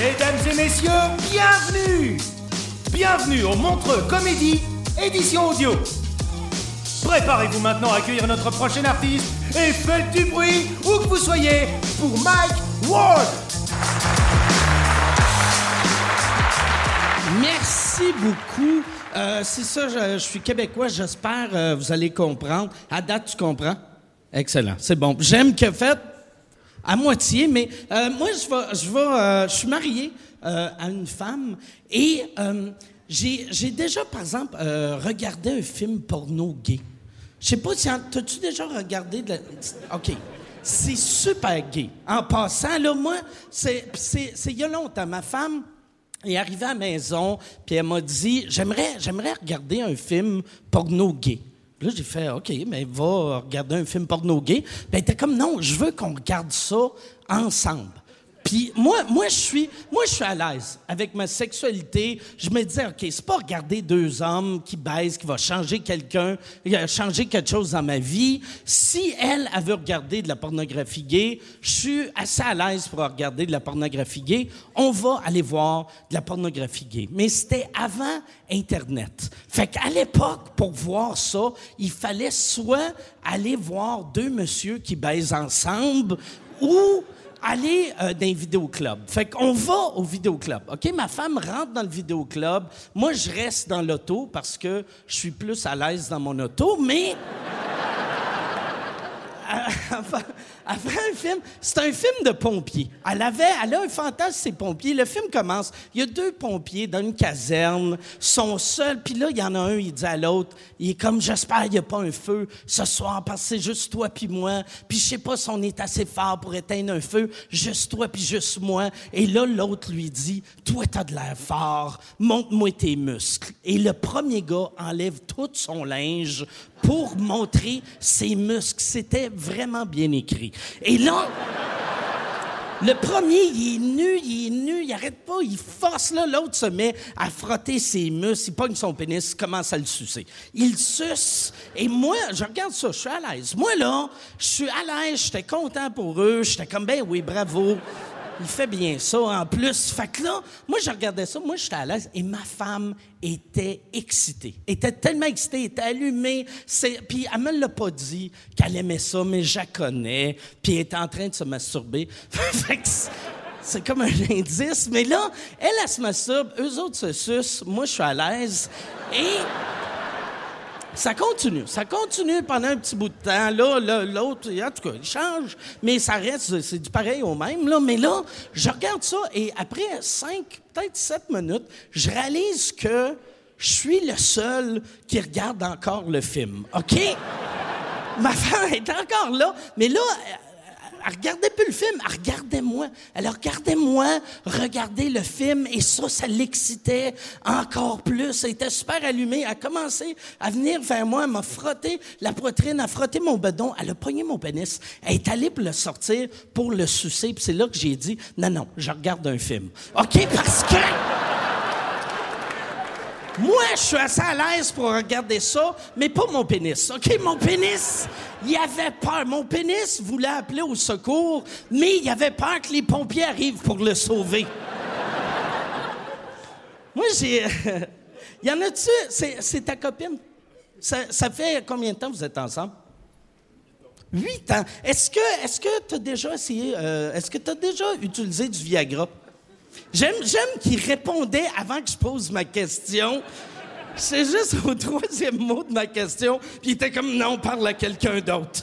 Mesdames et messieurs, bienvenue Bienvenue au Montreux Comédie, édition audio. Préparez-vous maintenant à accueillir notre prochain artiste et faites du bruit où que vous soyez pour Mike Ward Merci beaucoup. Euh, c'est ça, je, suis québécois, j'espère euh, vous allez comprendre. À date, tu comprends? Excellent, c'est bon. J'aime que faites à moitié, mais euh, moi, je vais, je euh, je suis marié euh, à une femme et j'ai déjà, par exemple, regardé un film porno gay. Je sais pas si t'as-tu déjà regardé de la... OK. C'est super gay. En passant, là, moi, c'est il y a longtemps. Ma femme est arrivée à la maison, puis elle m'a dit j'aimerais regarder un film porno gay. Là, j'ai fait OK, mais va regarder un film porno gay. Puis elle était comme Non, je veux qu'on regarde ça ensemble. Moi, moi, je suis, moi, à l'aise avec ma sexualité. Je me disais, OK, c'est pas regarder deux hommes qui baisent, qui va changer quelqu'un, changer quelque chose dans ma vie. Si elle, veut regarder de la pornographie gay, je suis assez à l'aise pour regarder de la pornographie gay. On va aller voir de la pornographie gay. Mais c'était avant Internet. Fait qu'à l'époque, pour voir ça, il fallait soit aller voir deux messieurs qui baisent ensemble ou aller euh, dans un vidéoclub. Fait qu'on va au vidéoclub. OK? Ma femme rentre dans le vidéoclub. Moi, je reste dans l'auto parce que je suis plus à l'aise dans mon auto, mais. avant un film, c'est un film de pompiers. Elle avait, elle a un fantasme, ces pompiers. Le film commence, il y a deux pompiers dans une caserne, sont seuls, puis là, il y en a un, il dit à l'autre, il est comme, j'espère qu'il n'y a pas un feu ce soir, parce que c'est juste toi puis moi, puis je sais pas si on est assez fort pour éteindre un feu, juste toi puis juste moi. Et là, l'autre lui dit, toi, t'as de l'air fort, montre-moi tes muscles. Et le premier gars enlève tout son linge pour montrer ses muscles. C'était vraiment bien écrit. Et là, le premier, il est nu, il est nu, il arrête pas, il force là, l'autre se met à frotter ses muscles, il pogne son pénis, commence à le sucer. Il suce, et moi, je regarde ça, je suis à l'aise. Moi, là, je suis à l'aise, j'étais content pour eux, j'étais comme, ben oui, bravo. Il fait bien ça en plus. Fait que là, moi, je regardais ça, moi, j'étais à l'aise et ma femme était excitée. était tellement excitée, était allumée. Puis elle me l'a pas dit qu'elle aimait ça, mais je la connais. Puis elle était en train de se masturber. fait que c'est- comme un indice. Mais là, elle, elle se masturbe, eux autres se sucent, moi, je suis à l'aise. Et ça continue. Ça continue pendant un petit bout de temps. Là, là, l'autre, en tout cas, il change, mais ça reste, c'est du pareil au même. Là. Mais là, je regarde ça et après cinq, peut-être sept minutes, je réalise que je suis le seul qui regarde encore le film. OK? Ma femme est encore là, mais là, elle- elle regardait plus le film, elle regardait moi. Elle regardait moi regarder le film et ça, ça l'excitait encore plus. Elle était super allumée. Elle a commencé à venir vers moi, elle m'a frotté la poitrine, elle a frotté mon bedon, elle a pogné mon pénis. Elle est allée pour le sortir, pour le sucer. Puis c'est là que j'ai dit, non, non, je regarde un film. OK? Parce que... Moi, je suis assez à l'aise pour regarder ça, mais pas mon pénis. OK, mon pénis, il avait peur. Mon pénis voulait appeler au secours, mais il avait peur que les pompiers arrivent pour le sauver. Moi, j'ai. y en a-tu. C'est, c'est ta copine? Ça, fait combien de temps vous êtes ensemble? Huit ans. Est-ce que est-ce que tu as déjà essayé euh, est-ce que tu as déjà utilisé du Viagra? J'aime qu'il répondait avant que je pose ma question. C'est juste au troisième mot de ma question, puis il était comme non, parle à quelqu'un d'autre.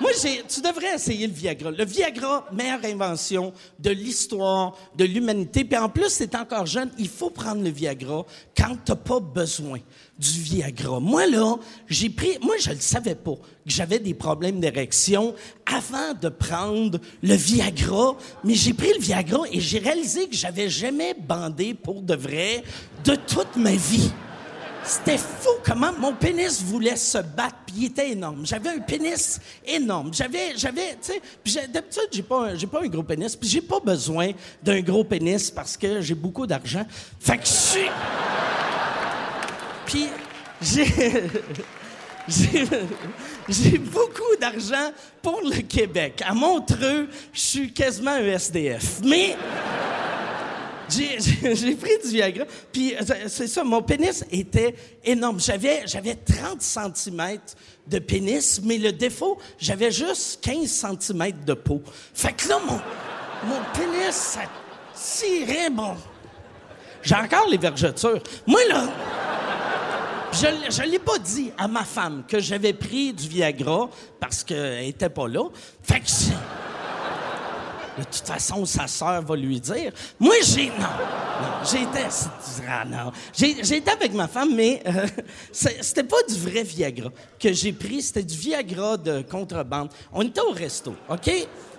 Moi, tu devrais essayer le Viagra. Le Viagra, meilleure invention de l'histoire, de l'humanité. Puis en plus, c'est encore jeune, il faut prendre le Viagra quand t'as pas besoin du Viagra. Moi, là, j'ai pris, moi, je le savais pas que j'avais des problèmes d'érection avant de prendre le Viagra, mais j'ai pris le Viagra et j'ai réalisé que j'avais jamais bandé pour de vrai de toute ma vie. C'était fou comment mon pénis voulait se battre, puis il était énorme. J'avais un pénis énorme. J'avais, j'avais, tu sais, d'habitude j'ai pas, un- j'ai pas un gros pénis, puis j'ai pas besoin d'un gros pénis parce que j'ai beaucoup d'argent. Fait que je suis, puis j'ai, j'ai, j'ai beaucoup d'argent pour le Québec. À Montreux, je suis quasiment un SDF. Mais j'ai, pris du Viagra, puis euh, c'est ça, mon pénis était énorme. J'avais, j'avais 30 cm de pénis, mais le défaut, j'avais juste 15 cm de peau. Fait que là, mon, mon pénis, ça tirait, mon... J'ai encore les vergetures. Moi, là... Je ne l'ai pas dit à ma femme que j'avais pris du Viagra parce qu'elle était pas là. Fait que de toute façon, sa sœur va lui dire. Moi, j'ai. Non. Non. J'étais. Ah, non. Été avec ma femme, mais euh, c'était pas du vrai Viagra que j'ai pris. C'était du Viagra de contrebande. On était au resto, OK?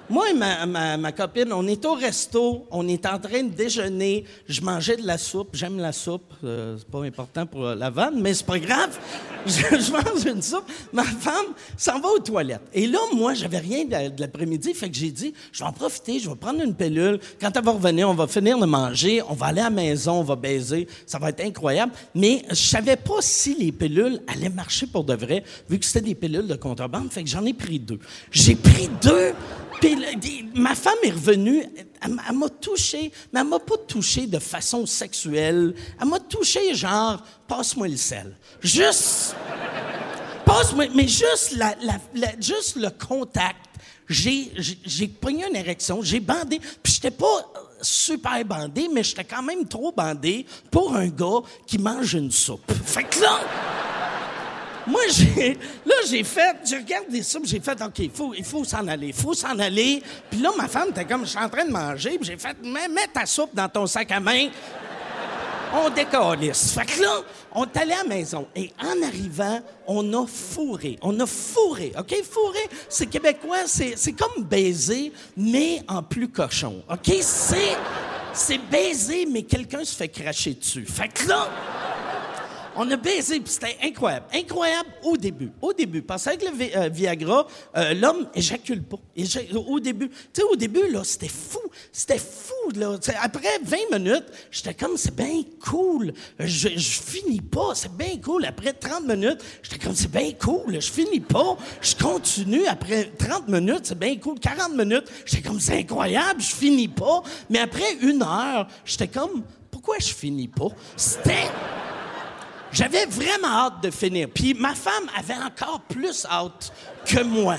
Moi et ma, ma, copine, on est au resto, on est en train de déjeuner. Je mangeais de la soupe. J'aime la soupe. euh, c'est pas important pour la vanne, mais c'est pas grave. Je, mange une soupe. Ma femme s'en va aux toilettes. Et là, moi, j'avais rien de, de l'après-midi. Fait que j'ai dit, je vais en profiter, je vais prendre une pilule. Quand elle va revenir, on va finir de manger, on va aller à la maison, on va baiser. Ça va être incroyable. Mais je savais pas si les pilules allaient marcher pour de vrai, vu que c'était des pilules de contrebande. Fait que j'en ai pris deux. J'ai pris deux pilules. Ma femme est revenue, elle, m'a touché, mais elle m'a pas touché de façon sexuelle. Elle m'a touché genre, passe-moi le sel. Juste, passe-moi, mais juste, le contact. J'ai, pogné une érection, j'ai bandé, puis j'étais pas euh, super bandé, mais j'étais quand même trop bandé pour un gars qui mange une soupe. Fait que là, moi, j'ai, là, j'ai fait, j'ai regardé ça, j'ai fait, OK, il faut, il faut s'en aller, il faut s'en aller. Puis là, ma femme était comme, je suis en train de manger, puis j'ai fait, mets, ta soupe dans ton sac à main. On décalisse. Fait que là, on est allé à la maison. Et en arrivant, on a fourré. On a fourré. OK? Fourré, c'est québécois, c'est, comme baiser, mais en plus cochon. OK? C'est baiser, mais quelqu'un se fait cracher dessus. Fait que là, on a baisé, puis c'était incroyable. Incroyable au début. Au début. Parce qu'avec le euh, Viagra, euh, l'homme éjacule pas. Éja- au début. Tu sais, au début, là, c'était fou. C'était fou, là. Après 20 minutes, j'étais comme, c'est bien cool. Je, je finis pas. C'est bien cool. Après 30 minutes, j'étais comme, c'est bien cool. Je finis pas. Je continue. Après 30 minutes, c'est bien cool. 40 minutes, j'étais comme, c'est incroyable. Je finis pas. Mais après une heure, j'étais comme, pourquoi je finis pas? C'était. J'avais vraiment hâte de finir. Puis ma femme avait encore plus hâte que moi.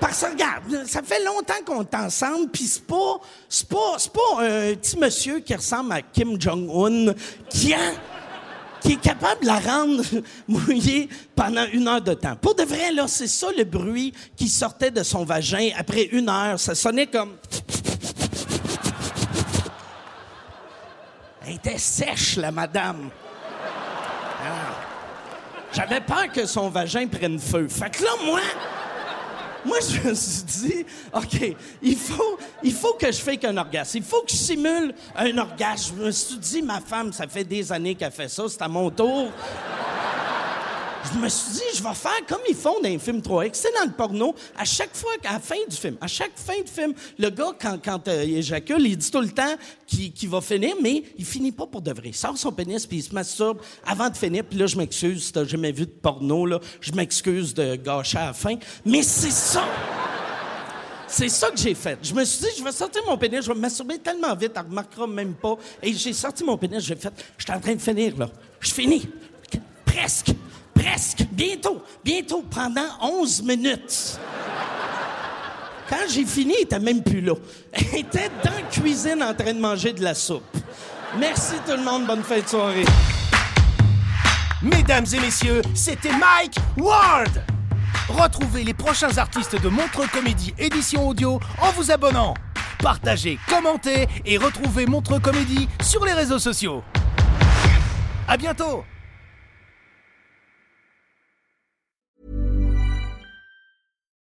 Parce que regarde, ça fait longtemps qu'on est ensemble, puis c'est pas, c'est pas, c'est pas un petit monsieur qui ressemble à Kim Jong-un qui est capable de la rendre mouillée pendant une heure de temps. Pour de vrai, là, c'est ça le bruit qui sortait de son vagin après une heure. Ça sonnait comme... Elle était sèche, la madame. J'avais peur que son vagin prenne feu. Fait que là, moi, moi, je me suis dit, OK, il faut, il faut que je fasse un orgasme. Il faut que je simule un orgasme. Je me suis dit, ma femme, ça fait des années qu'elle fait ça. C'est à mon tour. Je me suis dit, je vais faire comme ils font dans les films 3X. C'est dans le porno. À chaque fois, à la fin du film, à chaque fin de film, le gars, quand, quand euh, il éjacule, il dit tout le temps qu'il va finir, mais il finit pas pour de vrai. Il sort son pénis, puis il se masturbe avant de finir. Puis là, je m'excuse, si t'as jamais vu de porno, je m'excuse de gâcher à la fin. Mais c'est ça! C'est ça que j'ai fait. Je me suis dit, je vais sortir mon pénis, je vais me masturber tellement vite, elle remarquera même pas. Et j'ai sorti mon pénis, j'ai fait, je suis en train de finir, là. Je finis. Presque. Presque. bientôt, bientôt, pendant 11 minutes. Quand j'ai fini, il était même plus là. Il était dans la cuisine en train de manger de la soupe. Merci tout le monde, bonne fin de soirée. Mesdames et messieurs, c'était Mike Ward. Retrouvez les prochains artistes de Montreux Comédie édition audio en vous abonnant. Partagez, commentez et retrouvez Montreux Comédie sur les réseaux sociaux. À bientôt.